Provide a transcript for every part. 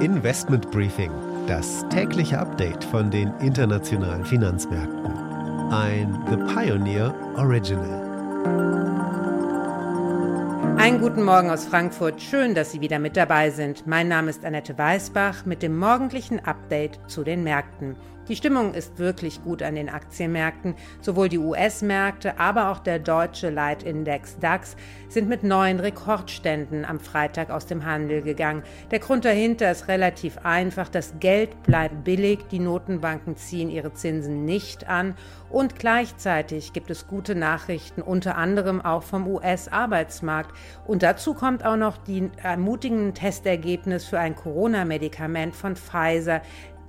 Investment Briefing, das tägliche Update von den internationalen Finanzmärkten. Ein The Pioneer Original. Einen guten Morgen aus Frankfurt. Schön, dass Sie wieder mit dabei sind. Mein Name ist Annette Weißbach mit dem morgendlichen Update zu den Märkten. Die Stimmung ist wirklich gut an den Aktienmärkten. Sowohl die US-Märkte, aber auch der deutsche Leitindex DAX sind mit neuen Rekordständen am Freitag aus dem Handel gegangen. Der Grund dahinter ist relativ einfach. Das Geld bleibt billig, die Notenbanken ziehen ihre Zinsen nicht an und gleichzeitig gibt es gute Nachrichten, unter anderem auch vom US-Arbeitsmarkt. Und dazu kommt auch noch die ermutigenden Testergebnis für ein Corona-Medikament von Pfizer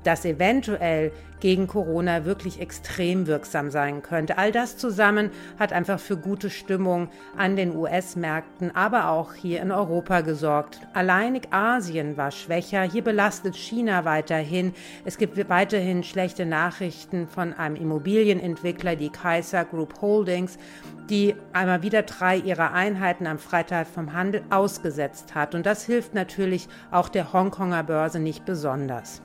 das eventuell gegen Corona wirklich extrem wirksam sein könnte. All das zusammen hat einfach für gute Stimmung an den US-Märkten, aber auch hier in Europa gesorgt. Alleinig Asien war schwächer, hier belastet China weiterhin. Es gibt weiterhin schlechte Nachrichten von einem Immobilienentwickler, die Kaiser Group Holdings, die einmal wieder drei ihrer Einheiten am Freitag vom Handel ausgesetzt hat. Und das hilft natürlich auch der Hongkonger Börse nicht besonders.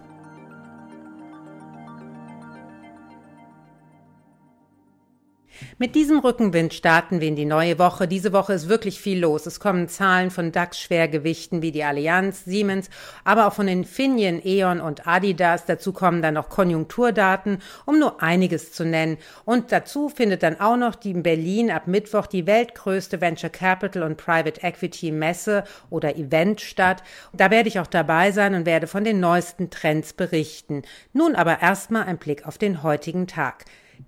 Mit diesem Rückenwind starten wir in die neue Woche. Diese Woche ist wirklich viel los. Es kommen Zahlen von DAX-Schwergewichten wie die Allianz, Siemens, aber auch von Infineon, E.ON und Adidas. Dazu kommen dann noch Konjunkturdaten, um nur einiges zu nennen. Und dazu findet dann auch noch die in Berlin ab Mittwoch die weltgrößte Venture Capital und Private Equity Messe oder Event statt. Da werde ich auch dabei sein und werde von den neuesten Trends berichten. Nun aber erstmal ein Blick auf den heutigen Tag.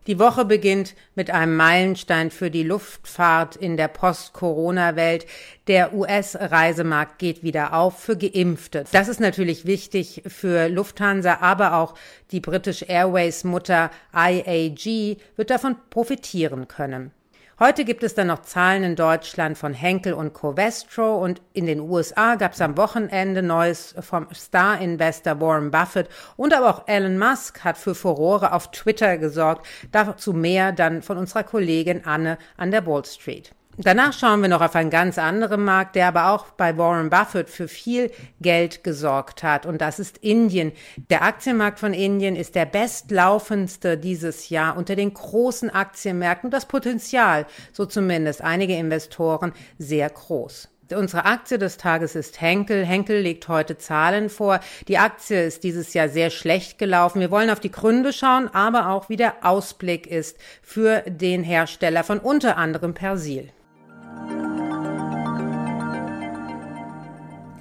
Die Woche beginnt mit einem Meilenstein für die Luftfahrt in der Post-Corona-Welt. Der US-Reisemarkt geht wieder auf für Geimpfte. Das ist natürlich wichtig für Lufthansa, aber auch die British Airways Mutter IAG wird davon profitieren können. Heute gibt es dann noch Zahlen in Deutschland von Henkel und Covestro und in den USA gab es am Wochenende Neues vom Star-Investor Warren Buffett und aber auch Elon Musk hat für Furore auf Twitter gesorgt. Dazu mehr dann von unserer Kollegin Anne an der Wall Street. Danach schauen wir noch auf einen ganz anderen Markt, der aber auch bei Warren Buffett für viel Geld gesorgt hat. Und das ist Indien. Der Aktienmarkt von Indien ist der bestlaufendste dieses Jahr unter den großen Aktienmärkten. Das Potenzial, so zumindest einige Investoren, sehr groß. Unsere Aktie des Tages ist Henkel. Henkel legt heute Zahlen vor. Die Aktie ist dieses Jahr sehr schlecht gelaufen. Wir wollen auf die Gründe schauen, aber auch wie der Ausblick ist für den Hersteller von unter anderem Persil.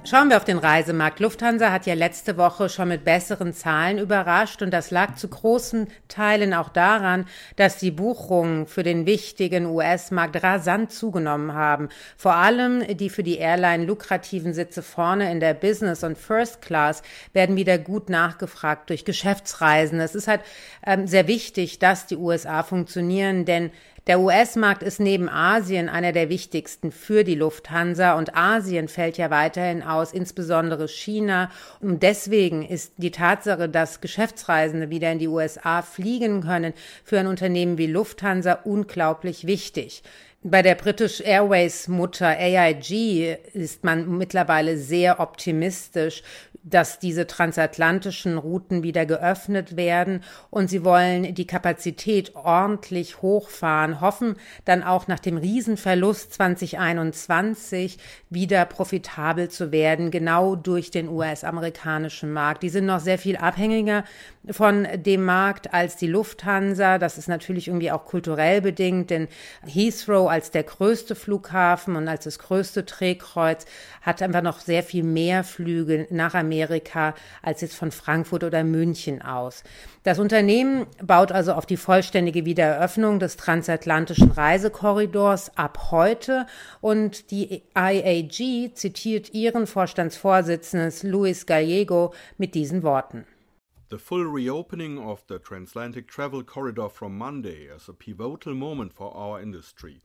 Schauen wir auf den Reisemarkt. Lufthansa hat ja letzte Woche schon mit besseren Zahlen überrascht und das lag zu großen Teilen auch daran, dass die Buchungen für den wichtigen US-Markt rasant zugenommen haben. Vor allem die für die Airline lukrativen Sitze vorne in der Business und First Class werden wieder gut nachgefragt durch Geschäftsreisen. Es ist halt ähm, sehr wichtig, dass die USA funktionieren, denn der US-Markt ist neben Asien einer der wichtigsten für die Lufthansa und Asien fällt ja weiterhin aus, insbesondere China. Und deswegen ist die Tatsache, dass Geschäftsreisende wieder in die USA fliegen können, für ein Unternehmen wie Lufthansa unglaublich wichtig. Bei der British Airways Mutter AIG ist man mittlerweile sehr optimistisch dass diese transatlantischen Routen wieder geöffnet werden und sie wollen die Kapazität ordentlich hochfahren, hoffen dann auch nach dem Riesenverlust 2021 wieder profitabel zu werden, genau durch den US-amerikanischen Markt. Die sind noch sehr viel abhängiger von dem Markt als die Lufthansa. Das ist natürlich irgendwie auch kulturell bedingt, denn Heathrow als der größte Flughafen und als das größte Drehkreuz hat einfach noch sehr viel mehr Flüge nach Amerika als jetzt von Frankfurt oder München aus. Das Unternehmen baut also auf die vollständige Wiedereröffnung des transatlantischen Reisekorridors ab heute und die IAG zitiert ihren Vorstandsvorsitzenden Luis Gallego mit diesen Worten. The full reopening of the transatlantic travel corridor from Monday is a pivotal moment for our industry.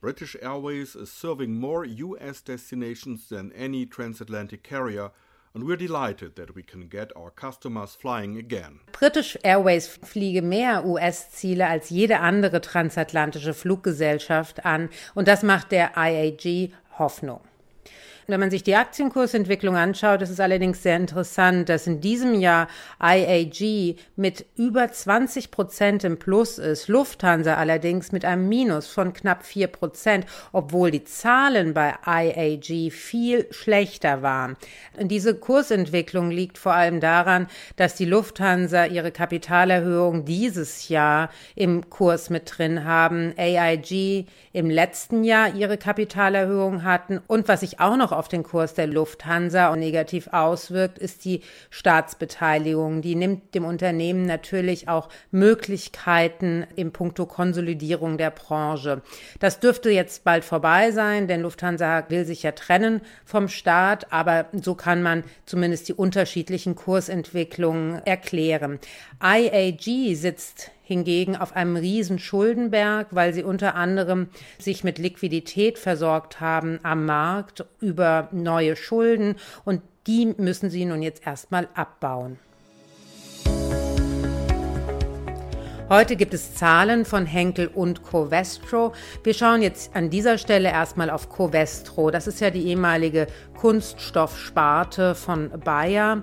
British Airways is serving more US destinations than any transatlantic carrier and we're delighted that we can get our customers flying again. British Airways fliege mehr US-Ziele als jede andere transatlantische Fluggesellschaft an und das macht der IAG Hoffnung. Wenn man sich die Aktienkursentwicklung anschaut, ist es allerdings sehr interessant, dass in diesem Jahr IAG mit über 20 Prozent im Plus ist, Lufthansa allerdings mit einem Minus von knapp 4 Prozent, obwohl die Zahlen bei IAG viel schlechter waren. Diese Kursentwicklung liegt vor allem daran, dass die Lufthansa ihre Kapitalerhöhung dieses Jahr im Kurs mit drin haben, AIG im letzten Jahr ihre Kapitalerhöhung hatten und was sich auch noch auf den Kurs der Lufthansa negativ auswirkt, ist die Staatsbeteiligung. Die nimmt dem Unternehmen natürlich auch Möglichkeiten im Punkto Konsolidierung der Branche. Das dürfte jetzt bald vorbei sein, denn Lufthansa will sich ja trennen vom Staat, aber so kann man zumindest die unterschiedlichen Kursentwicklungen erklären. IAG sitzt hingegen auf einem riesen Schuldenberg, weil sie unter anderem sich mit Liquidität versorgt haben am Markt über neue Schulden und die müssen sie nun jetzt erstmal abbauen. Heute gibt es Zahlen von Henkel und Covestro. Wir schauen jetzt an dieser Stelle erstmal auf Covestro. Das ist ja die ehemalige Kunststoffsparte von Bayer.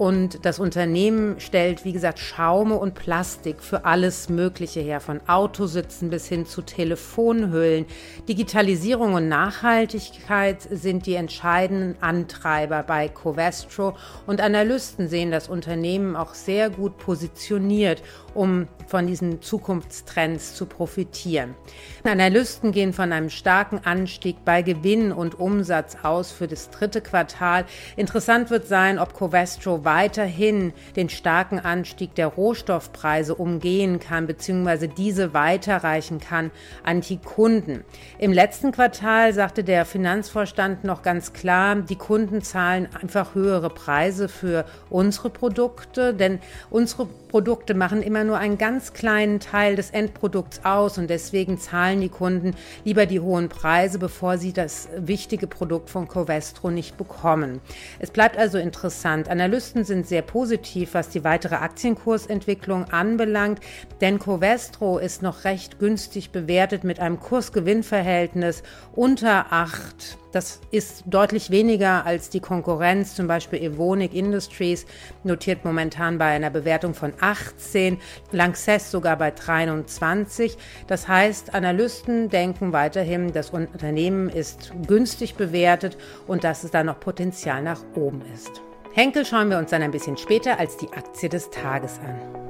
Und das Unternehmen stellt, wie gesagt, Schaume und Plastik für alles Mögliche her, von Autositzen bis hin zu Telefonhüllen. Digitalisierung und Nachhaltigkeit sind die entscheidenden Antreiber bei Covestro und Analysten sehen das Unternehmen auch sehr gut positioniert, um von diesen Zukunftstrends zu profitieren. Analysten gehen von einem starken Anstieg bei Gewinn und Umsatz aus für das dritte Quartal. Interessant wird sein, ob Covestro weiterhin den starken Anstieg der Rohstoffpreise umgehen kann bzw. diese weiterreichen kann an die Kunden. Im letzten Quartal sagte der Finanzvorstand noch ganz klar, die Kunden zahlen einfach höhere Preise für unsere Produkte, denn unsere Produkte machen immer nur einen ganz kleinen Teil des Endprodukts aus und deswegen zahlen die Kunden lieber die hohen Preise, bevor sie das wichtige Produkt von Covestro nicht bekommen. Es bleibt also interessant. Analysten Analysten sind sehr positiv, was die weitere Aktienkursentwicklung anbelangt, denn Covestro ist noch recht günstig bewertet mit einem Kursgewinnverhältnis unter 8. Das ist deutlich weniger als die Konkurrenz, zum Beispiel Evonik Industries notiert momentan bei einer Bewertung von 18, Lanxess sogar bei 23. Das heißt, Analysten denken weiterhin, das Unternehmen ist günstig bewertet und dass es da noch Potenzial nach oben ist. Henkel schauen wir uns dann ein bisschen später als die Aktie des Tages an.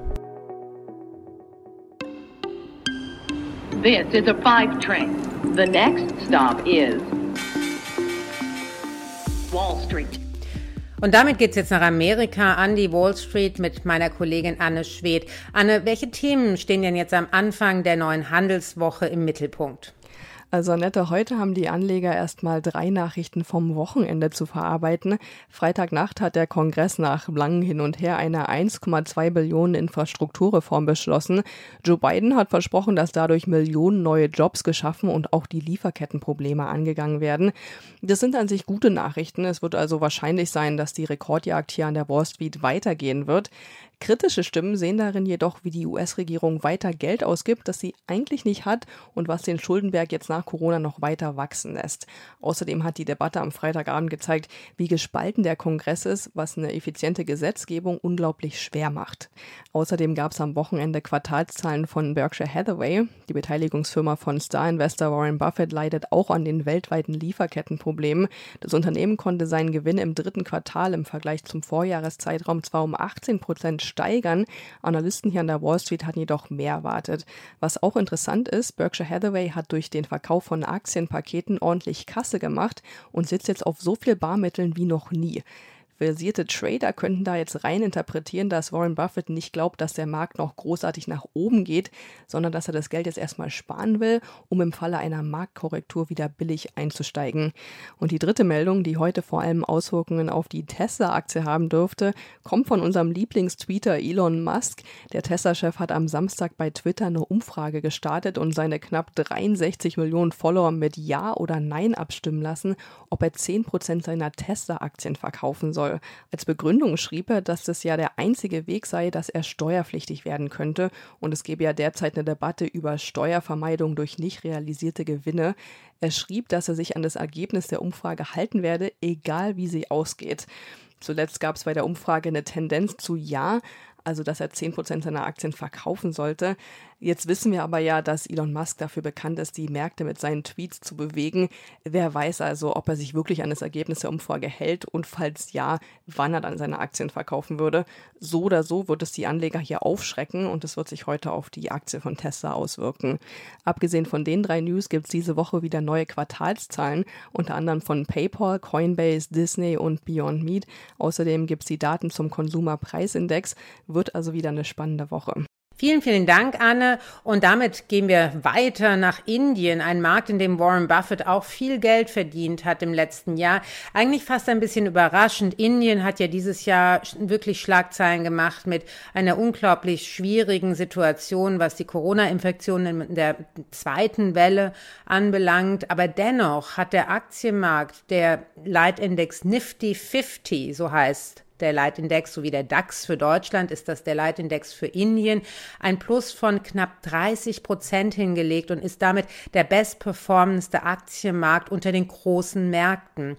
This is a five train. The next stop is Wall Street. Und damit geht es jetzt nach Amerika an die Wall Street mit meiner Kollegin Anne Schwedt. Anne, welche Themen stehen denn jetzt am Anfang der neuen Handelswoche im Mittelpunkt? Also Annette, heute haben die Anleger erstmal drei Nachrichten vom Wochenende zu verarbeiten. Freitagnacht hat der Kongress nach langem Hin und Her eine 1,2 Billionen Infrastrukturreform beschlossen. Joe Biden hat versprochen, dass dadurch Millionen neue Jobs geschaffen und auch die Lieferkettenprobleme angegangen werden. Das sind an sich gute Nachrichten. Es wird also wahrscheinlich sein, dass die Rekordjagd hier an der Wall Street weitergehen wird. Kritische Stimmen sehen darin jedoch, wie die US-Regierung weiter Geld ausgibt, das sie eigentlich nicht hat und was den Schuldenberg jetzt nach Corona noch weiter wachsen lässt. Außerdem hat die Debatte am Freitagabend gezeigt, wie gespalten der Kongress ist, was eine effiziente Gesetzgebung unglaublich schwer macht. Außerdem gab es am Wochenende Quartalszahlen von Berkshire Hathaway. Die Beteiligungsfirma von Star-Investor Warren Buffett leidet auch an den weltweiten Lieferkettenproblemen. Das Unternehmen konnte seinen Gewinn im dritten Quartal im Vergleich zum Vorjahreszeitraum zwar um 18 Prozent steigern. Analysten hier an der Wall Street hatten jedoch mehr erwartet. Was auch interessant ist, Berkshire Hathaway hat durch den Verkauf von Aktienpaketen ordentlich Kasse gemacht und sitzt jetzt auf so viel Barmitteln wie noch nie. Versierte Trader könnten da jetzt rein interpretieren, dass Warren Buffett nicht glaubt, dass der Markt noch großartig nach oben geht, sondern dass er das Geld jetzt erstmal sparen will, um im Falle einer Marktkorrektur wieder billig einzusteigen. Und die dritte Meldung, die heute vor allem Auswirkungen auf die Tesla-Aktie haben dürfte, kommt von unserem Lieblingstweeter Elon Musk. Der Tesla-Chef hat am Samstag bei Twitter eine Umfrage gestartet und seine knapp 63 Millionen Follower mit Ja oder Nein abstimmen lassen, ob er 10% seiner Tesla-Aktien verkaufen soll. Soll. Als Begründung schrieb er, dass das ja der einzige Weg sei, dass er steuerpflichtig werden könnte und es gebe ja derzeit eine Debatte über Steuervermeidung durch nicht realisierte Gewinne. Er schrieb, dass er sich an das Ergebnis der Umfrage halten werde, egal wie sie ausgeht. Zuletzt gab es bei der Umfrage eine Tendenz zu Ja, also dass er 10% seiner Aktien verkaufen sollte. Jetzt wissen wir aber ja, dass Elon Musk dafür bekannt ist, die Märkte mit seinen Tweets zu bewegen. Wer weiß also, ob er sich wirklich an das Ergebnis der Umfrage hält und falls ja, wann er dann seine Aktien verkaufen würde. So oder so wird es die Anleger hier aufschrecken und es wird sich heute auf die Aktie von Tesla auswirken. Abgesehen von den drei News gibt es diese Woche wieder neue Quartalszahlen, unter anderem von PayPal, Coinbase, Disney und Beyond Meat. Außerdem gibt es die Daten zum Konsumerpreisindex. Wird also wieder eine spannende Woche. Vielen, vielen Dank, Anne. Und damit gehen wir weiter nach Indien, ein Markt, in dem Warren Buffett auch viel Geld verdient hat im letzten Jahr. Eigentlich fast ein bisschen überraschend. Indien hat ja dieses Jahr wirklich Schlagzeilen gemacht mit einer unglaublich schwierigen Situation, was die Corona-Infektionen in der zweiten Welle anbelangt. Aber dennoch hat der Aktienmarkt, der Leitindex Nifty 50, so heißt der Leitindex sowie der DAX für Deutschland ist das der Leitindex für Indien, ein Plus von knapp 30 Prozent hingelegt und ist damit der bestperformendste Aktienmarkt unter den großen Märkten.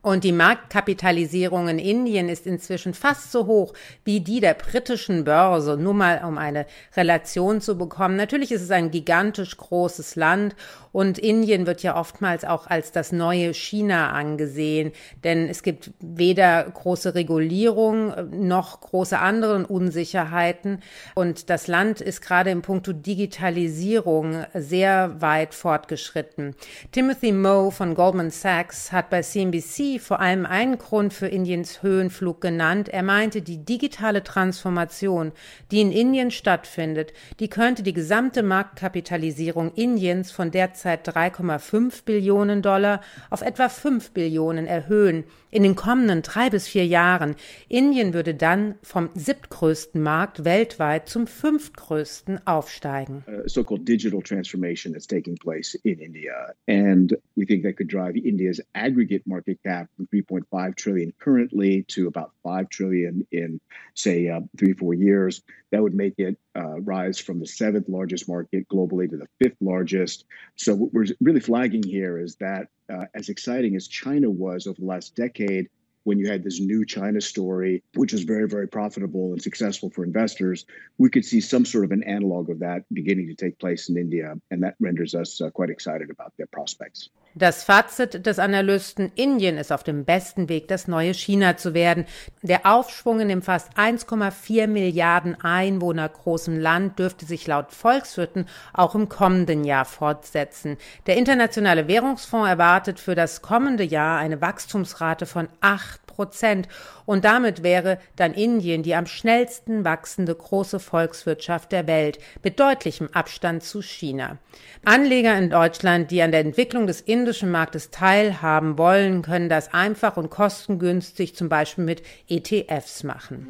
Und die Marktkapitalisierung in Indien ist inzwischen fast so hoch wie die der britischen Börse, nur mal um eine Relation zu bekommen. Natürlich ist es ein gigantisch großes Land und Indien wird ja oftmals auch als das neue China angesehen, denn es gibt weder große Regulierung noch große anderen Unsicherheiten. Und das Land ist gerade im Punkto Digitalisierung sehr weit fortgeschritten. Timothy Moe von Goldman Sachs hat bei CNBC vor allem einen Grund für Indiens Höhenflug genannt. Er meinte, die digitale Transformation, die in Indien stattfindet, die könnte die gesamte Marktkapitalisierung Indiens von derzeit 3,5 Billionen Dollar auf etwa 5 Billionen erhöhen in den kommenden drei bis vier Jahren. Indien würde dann vom siebtgrößten Markt weltweit zum fünftgrößten aufsteigen. Uh, so-called digital transformation that's taking place in India, and we think that could drive India's aggregate market cap from 3.5 trillion currently to about 5 trillion in, say, uh, three four years. That would make it uh, rise from the seventh largest market globally to the fifth largest. So what we're really flagging here is that uh, as exciting as China was over the last decade, when you had this new China story, which was very, very profitable and successful for investors, we could see some sort of an analog of that beginning to take place in India. And that renders us uh, quite excited about their prospects. Das Fazit des Analysten, Indien ist auf dem besten Weg, das neue China zu werden. Der Aufschwung in dem fast 1,4 Milliarden Einwohner großen Land dürfte sich laut Volkswirten auch im kommenden Jahr fortsetzen. Der Internationale Währungsfonds erwartet für das kommende Jahr eine Wachstumsrate von 8 Prozent. Und damit wäre dann Indien die am schnellsten wachsende große Volkswirtschaft der Welt, mit deutlichem Abstand zu China. Anleger in Deutschland, die an der Entwicklung des indischen Marktes teilhaben wollen, können das einfach und kostengünstig zum Beispiel mit ETFs machen.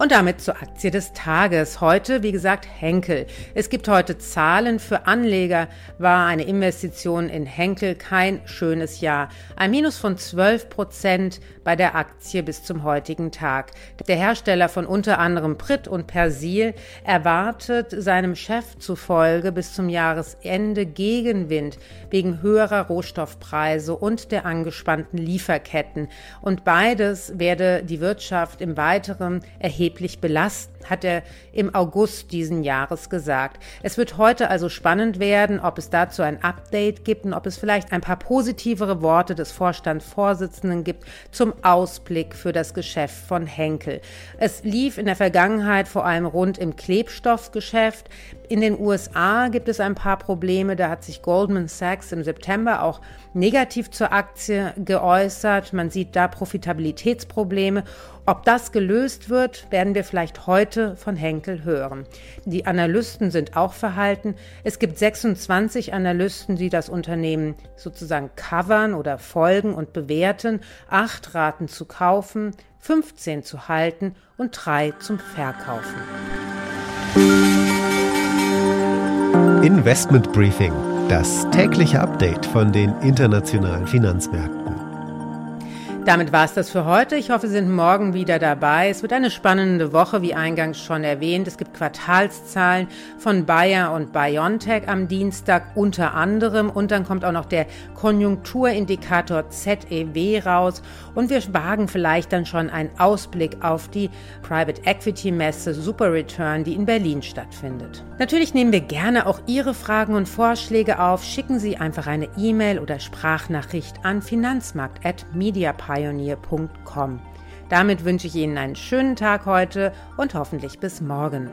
Und damit zur Aktie des Tages. Heute, wie gesagt, Henkel. Es gibt heute Zahlen für Anleger. War eine Investition in Henkel kein schönes Jahr. Ein Minus von 12 Prozent bei der Aktie bis zum heutigen Tag. Der Hersteller von unter anderem Brit und Persil erwartet seinem Chef zufolge bis zum Jahresende Gegenwind wegen höherer Rohstoffpreise und der angespannten Lieferketten. Und beides werde die Wirtschaft im Weiteren erheblich erheblich belasten, hat er im August diesen Jahres gesagt. Es wird heute also spannend werden, ob es dazu ein Update gibt und ob es vielleicht ein paar positivere Worte des Vorstandsvorsitzenden gibt zum Ausblick für das Geschäft von Henkel. Es lief in der Vergangenheit vor allem rund im Klebstoffgeschäft. In den USA gibt es ein paar Probleme. Da hat sich Goldman Sachs im September auch negativ zur Aktie geäußert. Man sieht da Profitabilitätsprobleme. Ob das gelöst wird, werden wir vielleicht heute von Henkel hören. Die Analysten sind auch verhalten. Es gibt 26 Analysten, die das Unternehmen sozusagen covern oder folgen und bewerten. Acht raten zu kaufen, 15 zu halten und drei zum Verkaufen. Investment Briefing Das tägliche Update von den internationalen Finanzmärkten. Damit war es das für heute. Ich hoffe, Sie sind morgen wieder dabei. Es wird eine spannende Woche, wie eingangs schon erwähnt. Es gibt Quartalszahlen von Bayer und BioNTech am Dienstag unter anderem. Und dann kommt auch noch der Konjunkturindikator ZEW raus. Und wir wagen vielleicht dann schon einen Ausblick auf die Private Equity Messe Super Return, die in Berlin stattfindet. Natürlich nehmen wir gerne auch Ihre Fragen und Vorschläge auf. Schicken Sie einfach eine E-Mail oder Sprachnachricht an finanzmarkt.mediapart pioneer.com. Damit wünsche ich Ihnen einen schönen Tag heute und hoffentlich bis morgen.